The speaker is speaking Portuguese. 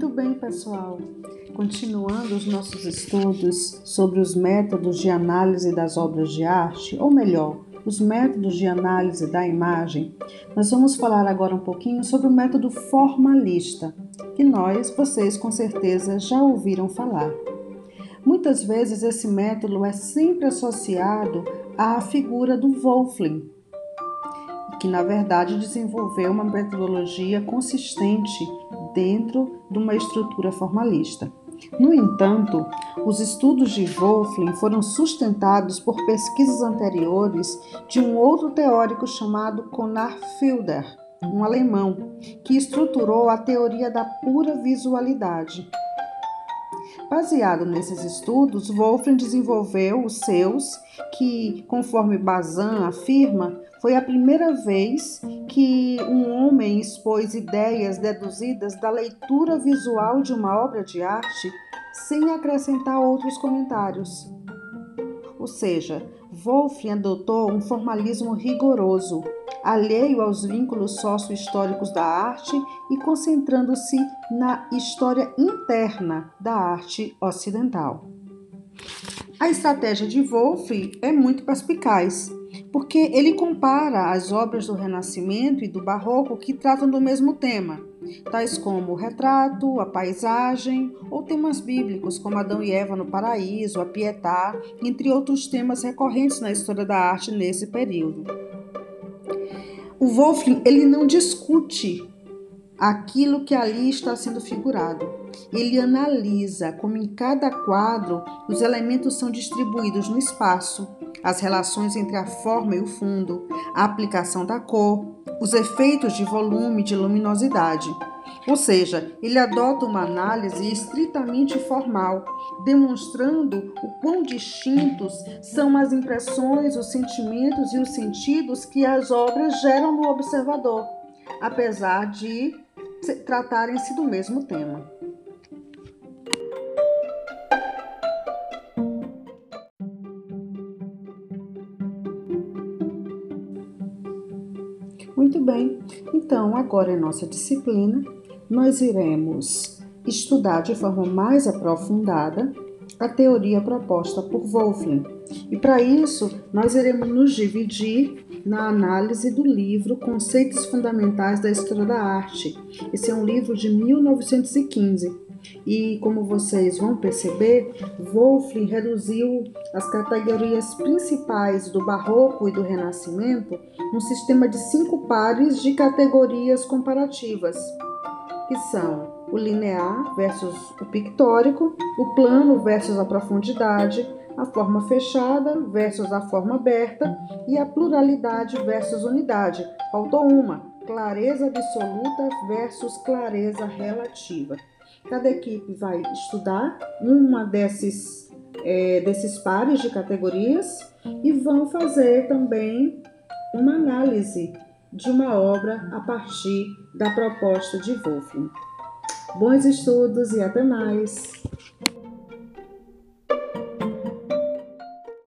Muito bem, pessoal. Continuando os nossos estudos sobre os métodos de análise das obras de arte, ou melhor, os métodos de análise da imagem, nós vamos falar agora um pouquinho sobre o método formalista, que nós, vocês com certeza já ouviram falar. Muitas vezes esse método é sempre associado à figura do Wolfling, que na verdade desenvolveu uma metodologia consistente dentro de uma estrutura formalista. No entanto, os estudos de Wolfling foram sustentados por pesquisas anteriores de um outro teórico chamado Conar Filder, um alemão, que estruturou a teoria da pura visualidade. Baseado nesses estudos, Wolfram desenvolveu os seus, que, conforme Bazin afirma, foi a primeira vez que um homem expôs ideias deduzidas da leitura visual de uma obra de arte sem acrescentar outros comentários. Ou seja, Wolfram adotou um formalismo rigoroso, alheio aos vínculos sócio-históricos da arte e concentrando-se na história interna da arte ocidental. A estratégia de Wolff é muito perspicaz, porque ele compara as obras do Renascimento e do Barroco que tratam do mesmo tema, tais como o retrato, a paisagem ou temas bíblicos como Adão e Eva no paraíso, a Pietà, entre outros temas recorrentes na história da arte nesse período. O Wolfling ele não discute aquilo que ali está sendo figurado. Ele analisa como em cada quadro os elementos são distribuídos no espaço, as relações entre a forma e o fundo, a aplicação da cor, os efeitos de volume e de luminosidade. Ou seja, ele adota uma análise estritamente formal, demonstrando o quão distintos são as impressões, os sentimentos e os sentidos que as obras geram no observador, apesar de tratarem-se do mesmo tema. Muito bem, então agora em nossa disciplina nós iremos estudar de forma mais aprofundada a teoria proposta por Wolfling. E para isso, nós iremos nos dividir na análise do livro Conceitos Fundamentais da História da Arte. Esse é um livro de 1915. E como vocês vão perceber, Wolfling reduziu as categorias principais do Barroco e do Renascimento num sistema de cinco pares de categorias comparativas que são o linear versus o pictórico, o plano versus a profundidade, a forma fechada versus a forma aberta e a pluralidade versus unidade. Faltou uma, clareza absoluta versus clareza relativa. Cada equipe vai estudar uma desses, é, desses pares de categorias e vão fazer também uma análise de uma obra a partir da proposta de Wolfgang. Bons estudos e até mais!